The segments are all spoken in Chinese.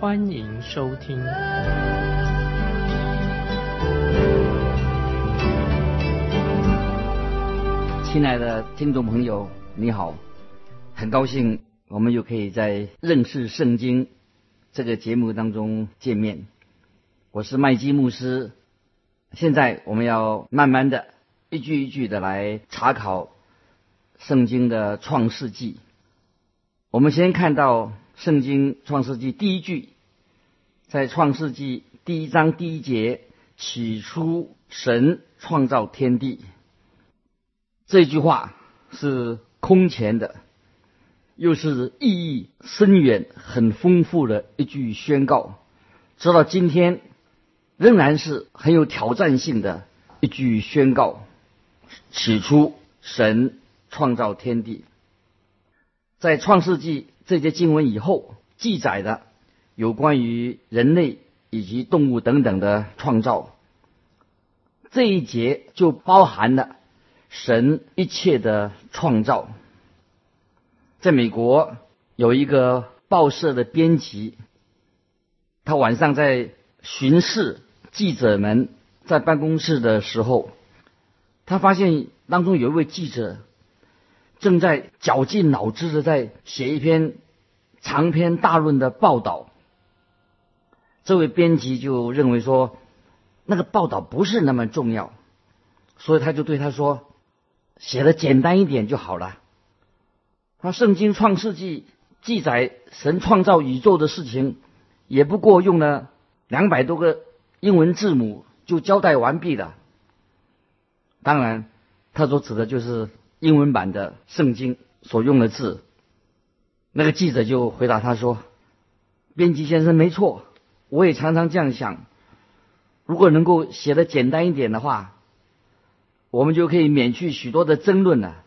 欢迎收听。亲爱的听众朋友，你好，很高兴我们又可以在认识圣经这个节目当中见面。我是麦基牧师，现在我们要慢慢的。一句一句的来查考圣经的创世纪。我们先看到圣经创世纪第一句，在创世纪第一章第一节，起初神创造天地。这句话是空前的，又是意义深远、很丰富的一句宣告，直到今天仍然是很有挑战性的一句宣告。起初，神创造天地。在创世纪这些经文以后记载的有关于人类以及动物等等的创造，这一节就包含了神一切的创造。在美国有一个报社的编辑，他晚上在巡视记者们在办公室的时候。他发现当中有一位记者正在绞尽脑汁的在写一篇长篇大论的报道。这位编辑就认为说，那个报道不是那么重要，所以他就对他说：“写的简单一点就好了。”他圣经创世纪记载神创造宇宙的事情，也不过用了两百多个英文字母就交代完毕了。当然，他所指的就是英文版的圣经所用的字。那个记者就回答他说：“编辑先生，没错，我也常常这样想。如果能够写的简单一点的话，我们就可以免去许多的争论了。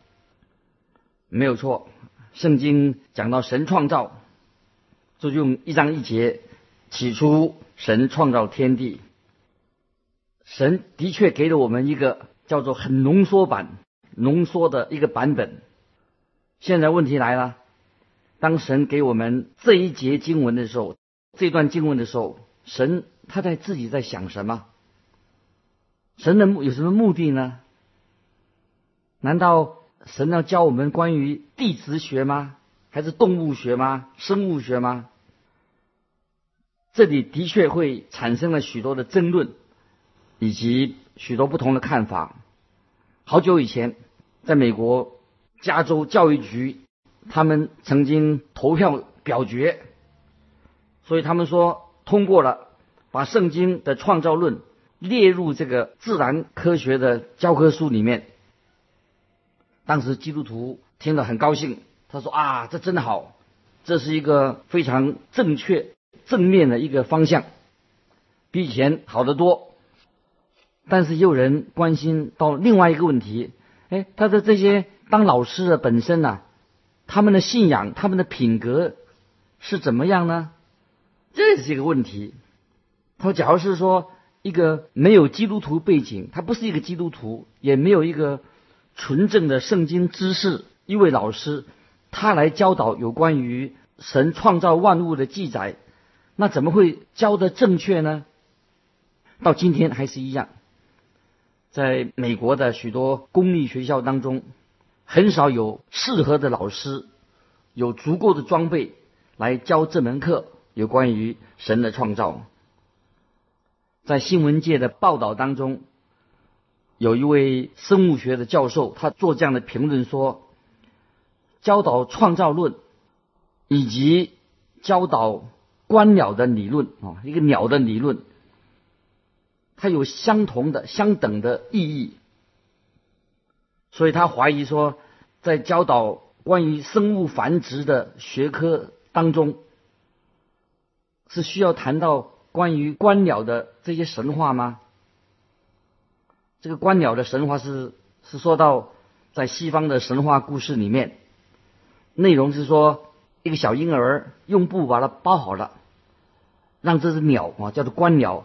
没有错，圣经讲到神创造，就用一章一节，起初神创造天地。神的确给了我们一个。”叫做很浓缩版、浓缩的一个版本。现在问题来了：当神给我们这一节经文的时候，这段经文的时候，神他在自己在想什么？神的有什么目的呢？难道神要教我们关于地质学吗？还是动物学吗？生物学吗？这里的确会产生了许多的争论，以及许多不同的看法。好久以前，在美国加州教育局，他们曾经投票表决，所以他们说通过了，把圣经的创造论列入这个自然科学的教科书里面。当时基督徒听了很高兴，他说：“啊，这真的好，这是一个非常正确、正面的一个方向，比以前好得多。”但是有人关心到另外一个问题，哎，他的这些当老师的本身呢，他们的信仰、他们的品格是怎么样呢？这是一个问题。他说，假如是说一个没有基督徒背景，他不是一个基督徒，也没有一个纯正的圣经知识，一位老师，他来教导有关于神创造万物的记载，那怎么会教的正确呢？到今天还是一样。在美国的许多公立学校当中，很少有适合的老师，有足够的装备来教这门课有关于神的创造。在新闻界的报道当中，有一位生物学的教授，他做这样的评论说：教导创造论以及教导观鸟的理论啊，一个鸟的理论。它有相同的、相等的意义，所以他怀疑说，在教导关于生物繁殖的学科当中，是需要谈到关于观鸟的这些神话吗？这个观鸟的神话是是说到在西方的神话故事里面，内容是说一个小婴儿用布把它包好了，让这只鸟啊叫做观鸟，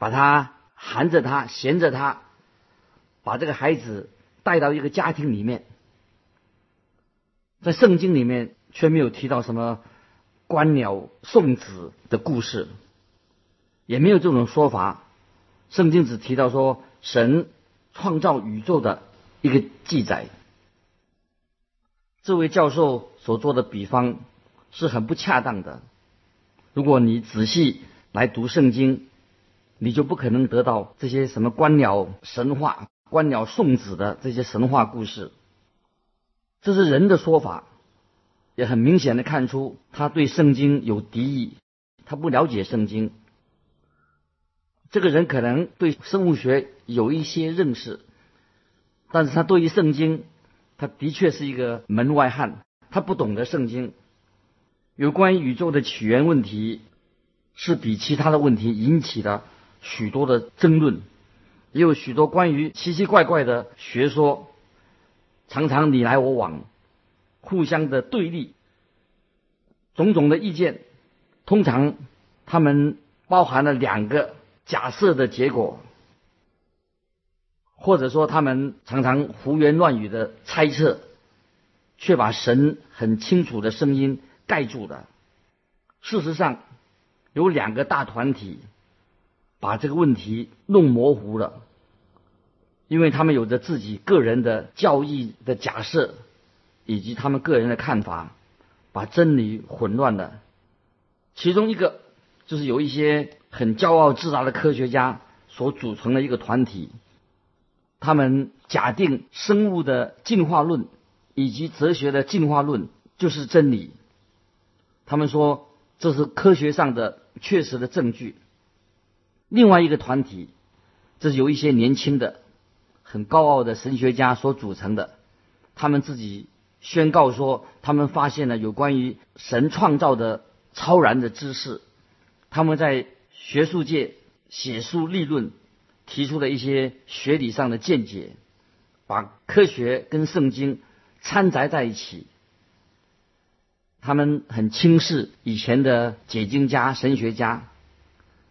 把他含着他衔着他，把这个孩子带到一个家庭里面。在圣经里面却没有提到什么观鸟送子的故事，也没有这种说法。圣经只提到说。神创造宇宙的一个记载，这位教授所做的比方是很不恰当的。如果你仔细来读圣经，你就不可能得到这些什么观鸟神话、观鸟送子的这些神话故事。这是人的说法，也很明显的看出他对圣经有敌意，他不了解圣经。这个人可能对生物学有一些认识，但是他对于圣经，他的确是一个门外汉，他不懂得圣经。有关宇宙的起源问题，是比其他的问题引起了许多的争论，也有许多关于奇奇怪怪的学说，常常你来我往，互相的对立，种种的意见，通常他们包含了两个。假设的结果，或者说他们常常胡言乱语的猜测，却把神很清楚的声音盖住了。事实上，有两个大团体把这个问题弄模糊了，因为他们有着自己个人的教义的假设，以及他们个人的看法，把真理混乱了。其中一个就是有一些。很骄傲自大的科学家所组成的一个团体，他们假定生物的进化论以及哲学的进化论就是真理。他们说这是科学上的确实的证据。另外一个团体，这是由一些年轻的、很高傲的神学家所组成的，他们自己宣告说，他们发现了有关于神创造的超然的知识。他们在学术界写书立论，提出了一些学理上的见解，把科学跟圣经掺杂在一起。他们很轻视以前的解经家、神学家，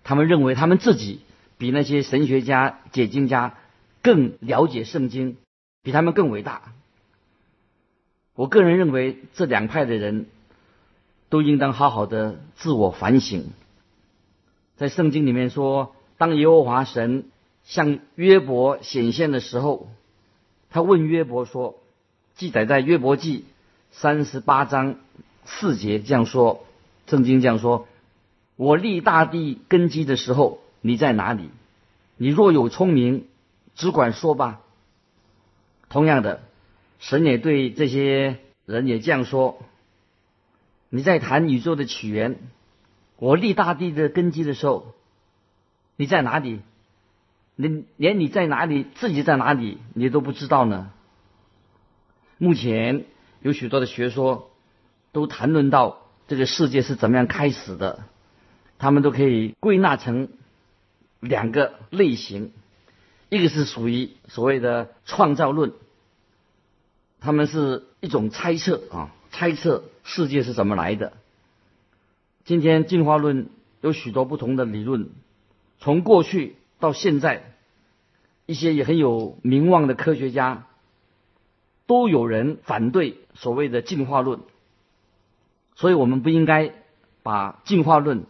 他们认为他们自己比那些神学家、解经家更了解圣经，比他们更伟大。我个人认为，这两派的人都应当好好的自我反省。在圣经里面说，当耶和华神向约伯显现的时候，他问约伯说：“记载在约伯记三十八章四节这样说，圣经这样说：我立大地根基的时候，你在哪里？你若有聪明，只管说吧。”同样的，神也对这些人也这样说：“你在谈宇宙的起源。”我立大地的根基的时候，你在哪里？你连你在哪里，自己在哪里，你都不知道呢。目前有许多的学说都谈论到这个世界是怎么样开始的，他们都可以归纳成两个类型，一个是属于所谓的创造论，他们是一种猜测啊，猜测世界是怎么来的。今天进化论有许多不同的理论，从过去到现在，一些也很有名望的科学家，都有人反对所谓的进化论，所以我们不应该把进化论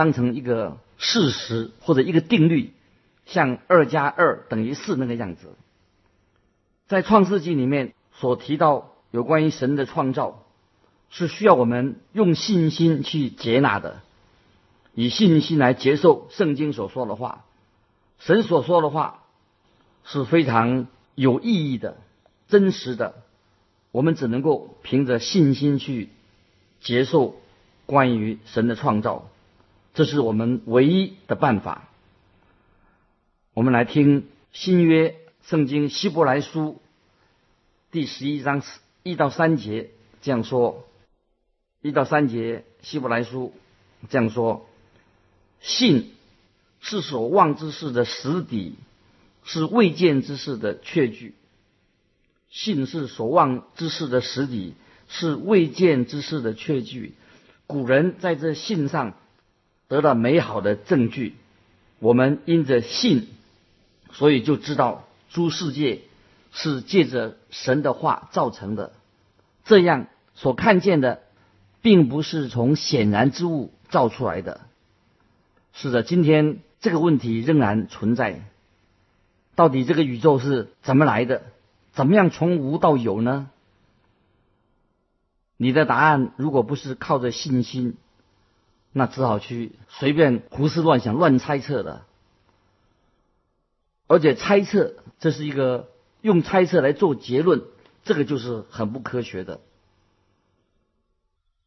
当成一个事实或者一个定律，像二加二等于四那个样子。在创世纪里面所提到有关于神的创造。是需要我们用信心去接纳的，以信心来接受圣经所说的话，神所说的话是非常有意义的、真实的。我们只能够凭着信心去接受关于神的创造，这是我们唯一的办法。我们来听新约圣经希伯来书第十一章一到三节这样说。一到三节，希伯来书这样说：信是所望之事的实底，是未见之事的确据。信是所望之事的实底，是未见之事的确据。古人在这信上得到美好的证据。我们因着信，所以就知道诸世界是借着神的话造成的。这样所看见的，并不是从显然之物造出来的。是的，今天这个问题仍然存在。到底这个宇宙是怎么来的？怎么样从无到有呢？你的答案如果不是靠着信心，那只好去随便胡思乱想、乱猜测的。而且猜测，这是一个用猜测来做结论，这个就是很不科学的。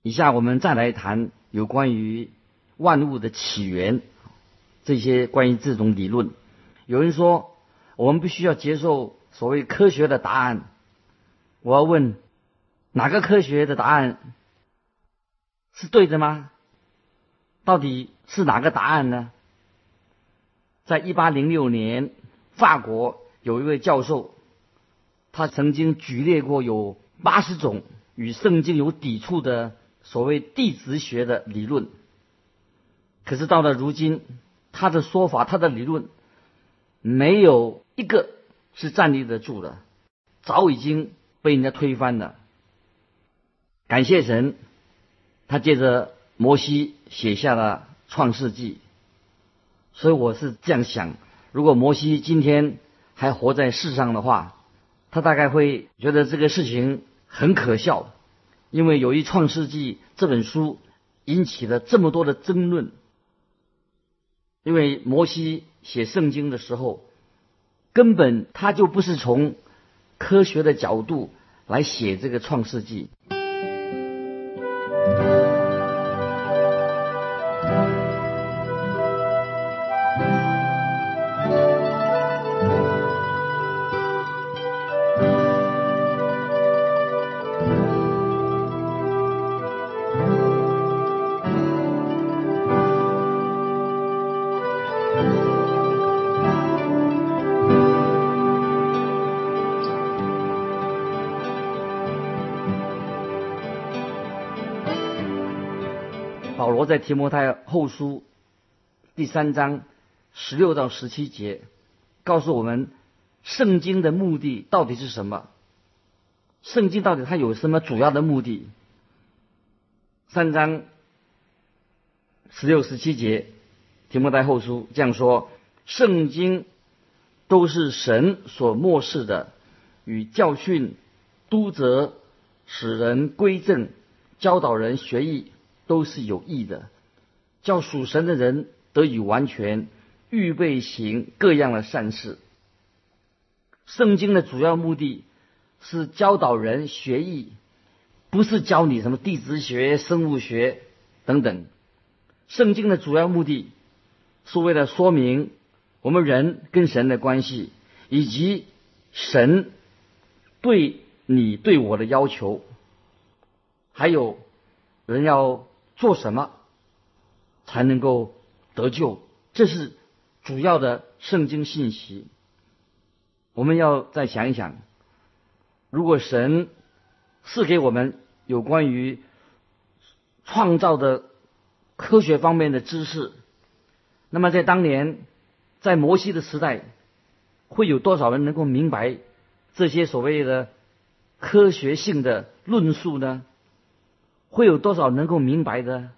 以下我们再来谈有关于万物的起源这些关于这种理论。有人说，我们必须要接受。所谓科学的答案，我要问哪个科学的答案是对的吗？到底是哪个答案呢？在一八零六年，法国有一位教授，他曾经举列过有八十种与圣经有抵触的所谓地质学的理论。可是到了如今，他的说法，他的理论没有一个。是站立得住的，早已经被人家推翻了。感谢神，他借着摩西写下了创世纪。所以我是这样想：如果摩西今天还活在世上的话，他大概会觉得这个事情很可笑，因为由于创世纪这本书引起了这么多的争论。因为摩西写圣经的时候。根本他就不是从科学的角度来写这个《创世纪》。我在提摩太后书第三章十六到十七节，告诉我们圣经的目的到底是什么？圣经到底它有什么主要的目的？三章十六十七节，提摩太后书这样说：圣经都是神所漠视的，与教训、督责、使人归正、教导人学艺。都是有益的，叫属神的人得以完全，预备行各样的善事。圣经的主要目的是教导人学艺，不是教你什么地质学、生物学等等。圣经的主要目的是为了说明我们人跟神的关系，以及神对你对我的要求，还有人要。做什么才能够得救？这是主要的圣经信息。我们要再想一想，如果神赐给我们有关于创造的科学方面的知识，那么在当年，在摩西的时代，会有多少人能够明白这些所谓的科学性的论述呢？会有多少能够明白的？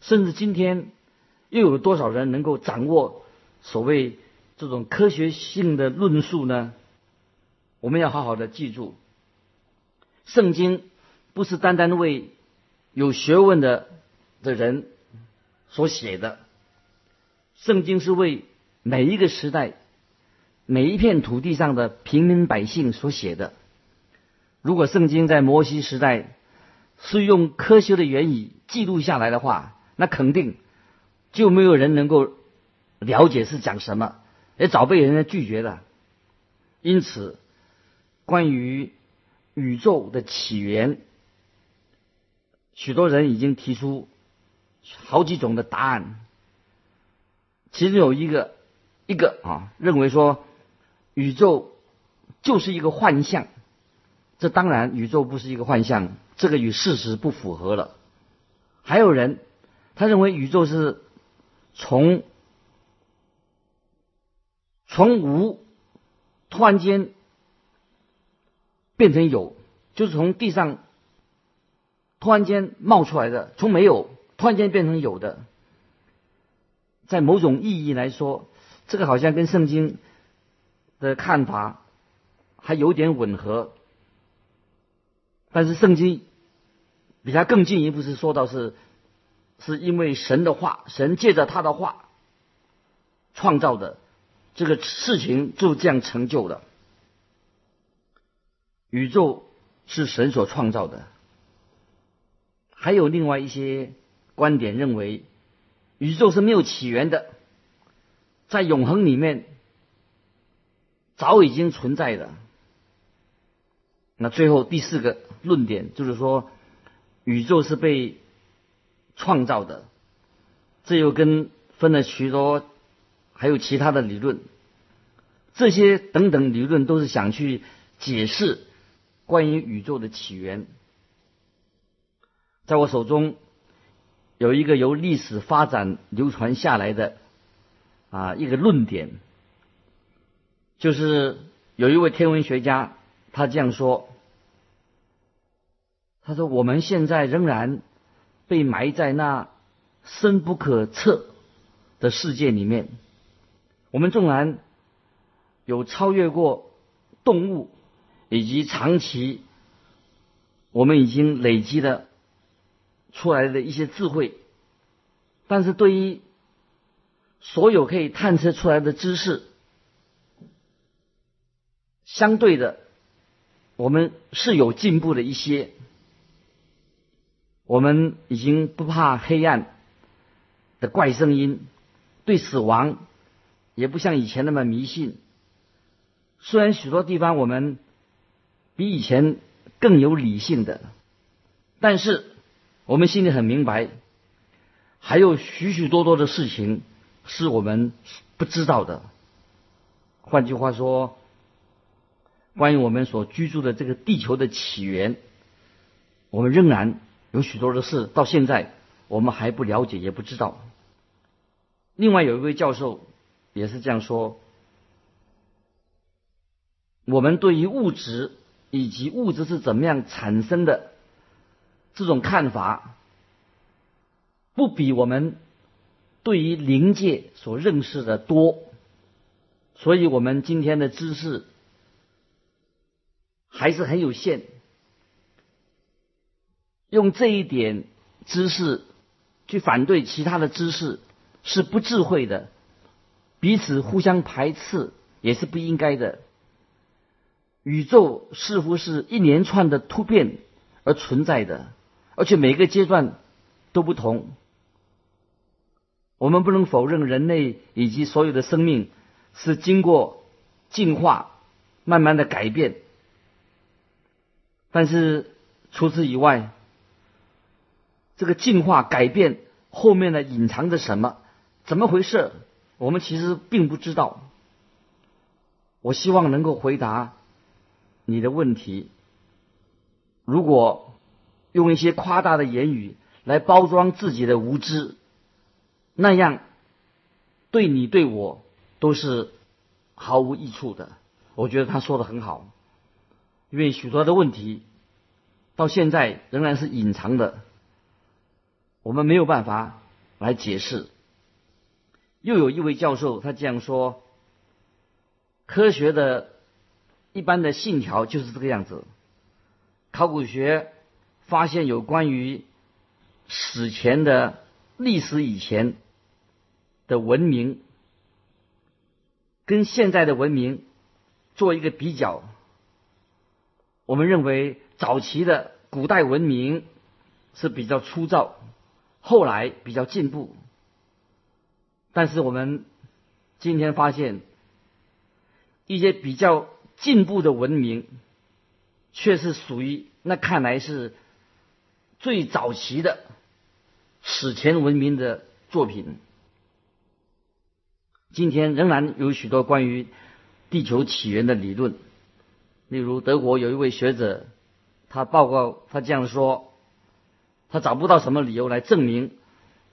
甚至今天，又有多少人能够掌握所谓这种科学性的论述呢？我们要好好的记住，圣经不是单单为有学问的的人所写的，圣经是为每一个时代、每一片土地上的平民百姓所写的。如果圣经在摩西时代，是用科学的原理记录下来的话，那肯定就没有人能够了解是讲什么，也早被人家拒绝了。因此，关于宇宙的起源，许多人已经提出好几种的答案。其中有一个一个啊认为说宇宙就是一个幻象，这当然宇宙不是一个幻象，这个与事实不符合了。还有人他认为宇宙是从从无突然间变成有，就是从地上突然间冒出来的，从没有突然间变成有的。在某种意义来说，这个好像跟圣经的看法还有点吻合，但是圣经比他更进一步是说到是，是因为神的话，神借着他的话创造的这个事情就这样成就了。宇宙是神所创造的，还有另外一些观点认为。宇宙是没有起源的，在永恒里面早已经存在的。那最后第四个论点就是说，宇宙是被创造的，这又跟分了许多还有其他的理论，这些等等理论都是想去解释关于宇宙的起源。在我手中。有一个由历史发展流传下来的啊一个论点，就是有一位天文学家，他这样说：“他说我们现在仍然被埋在那深不可测的世界里面，我们纵然有超越过动物以及长期我们已经累积的。”出来的一些智慧，但是对于所有可以探测出来的知识，相对的，我们是有进步的一些。我们已经不怕黑暗的怪声音，对死亡也不像以前那么迷信。虽然许多地方我们比以前更有理性的，但是。我们心里很明白，还有许许多多的事情是我们不知道的。换句话说，关于我们所居住的这个地球的起源，我们仍然有许多的事到现在我们还不了解，也不知道。另外有一位教授也是这样说：，我们对于物质以及物质是怎么样产生的。这种看法不比我们对于灵界所认识的多，所以我们今天的知识还是很有限。用这一点知识去反对其他的知识是不智慧的，彼此互相排斥也是不应该的。宇宙似乎是一连串的突变而存在的。而且每个阶段都不同，我们不能否认人类以及所有的生命是经过进化、慢慢的改变。但是除此以外，这个进化改变后面呢隐藏着什么？怎么回事？我们其实并不知道。我希望能够回答你的问题。如果。用一些夸大的言语来包装自己的无知，那样对你对我都是毫无益处的。我觉得他说的很好，因为许多的问题到现在仍然是隐藏的，我们没有办法来解释。又有一位教授他这样说：科学的一般的信条就是这个样子，考古学。发现有关于史前的历史以前的文明，跟现在的文明做一个比较。我们认为早期的古代文明是比较粗糙，后来比较进步。但是我们今天发现一些比较进步的文明，却是属于那看来是。最早期的史前文明的作品，今天仍然有许多关于地球起源的理论，例如德国有一位学者，他报告他这样说：他找不到什么理由来证明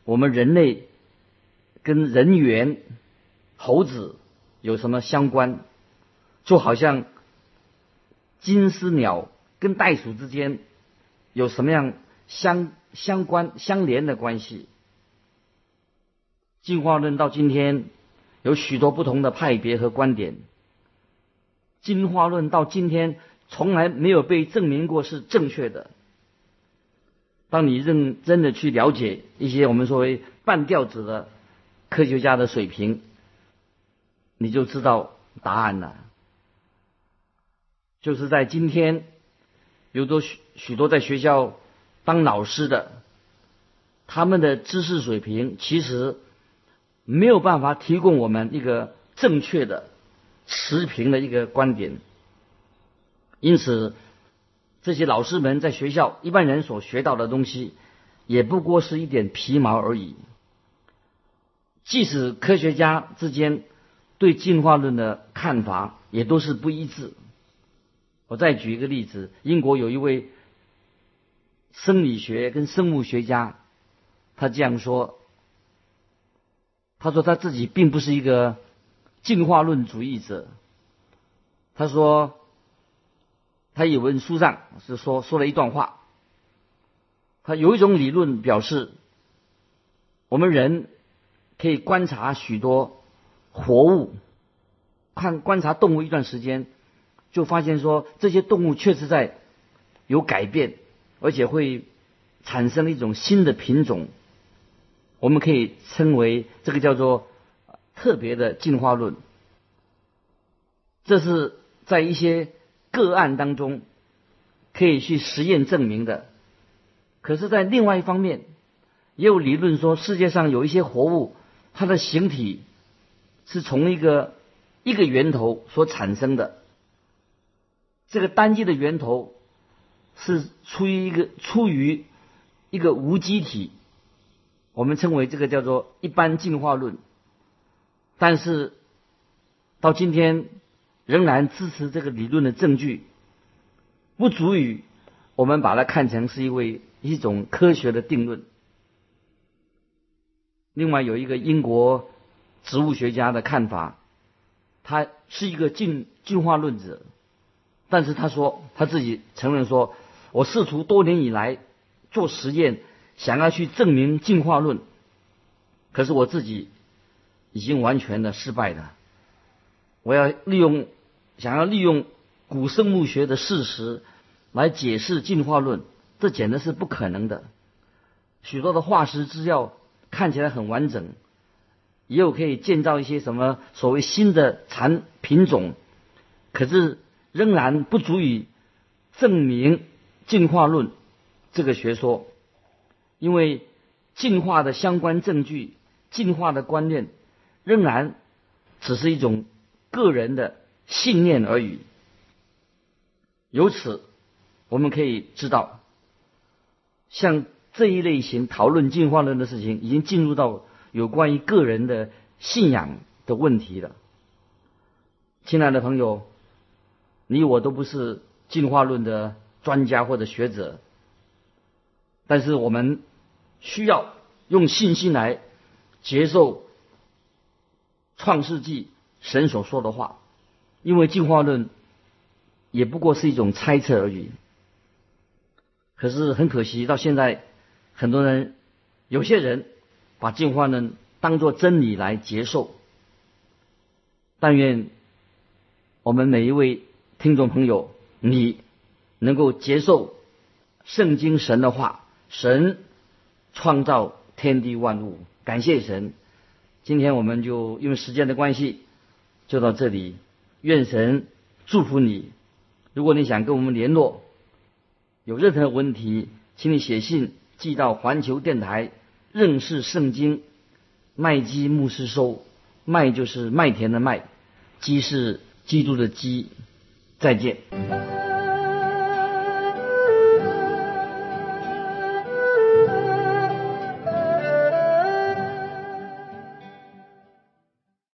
我们人类跟人猿、猴子有什么相关，就好像金丝鸟跟袋鼠之间有什么样相相关相连的关系。进化论到今天。有许多不同的派别和观点。进化论到今天从来没有被证明过是正确的。当你认真的去了解一些我们所谓半吊子的科学家的水平，你就知道答案了。就是在今天，有多许许多在学校当老师的，他们的知识水平其实。没有办法提供我们一个正确的持平的一个观点，因此这些老师们在学校一般人所学到的东西，也不过是一点皮毛而已。即使科学家之间对进化论的看法也都是不一致。我再举一个例子，英国有一位生理学跟生物学家，他这样说。他说他自己并不是一个进化论主义者。他说，他有文书上是说说了一段话。他有一种理论表示，我们人可以观察许多活物，看观察动物一段时间，就发现说这些动物确实在有改变，而且会产生一种新的品种。我们可以称为这个叫做特别的进化论，这是在一些个案当中可以去实验证明的。可是，在另外一方面，也有理论说，世界上有一些活物，它的形体是从一个一个源头所产生的。这个单一的源头是出于一个出于一个无机体。我们称为这个叫做一般进化论，但是到今天仍然支持这个理论的证据不足以我们把它看成是一位一种科学的定论。另外有一个英国植物学家的看法，他是一个进进化论者，但是他说他自己承认说，我试图多年以来做实验。想要去证明进化论，可是我自己已经完全的失败了。我要利用，想要利用古生物学的事实来解释进化论，这简直是不可能的。许多的化石资料看起来很完整，也有可以建造一些什么所谓新的产品种，可是仍然不足以证明进化论这个学说。因为进化的相关证据、进化的观念，仍然只是一种个人的信念而已。由此，我们可以知道，像这一类型讨论进化论的事情，已经进入到有关于个人的信仰的问题了。亲爱的朋友，你我都不是进化论的专家或者学者。但是我们需要用信心来接受创世纪神所说的话，因为进化论也不过是一种猜测而已。可是很可惜，到现在很多人有些人把进化论当作真理来接受。但愿我们每一位听众朋友，你能够接受圣经神的话。神创造天地万物，感谢神。今天我们就因为时间的关系，就到这里。愿神祝福你。如果你想跟我们联络，有任何问题，请你写信寄到环球电台认识圣经麦基牧师收。麦就是麦田的麦，基是基督的基。再见。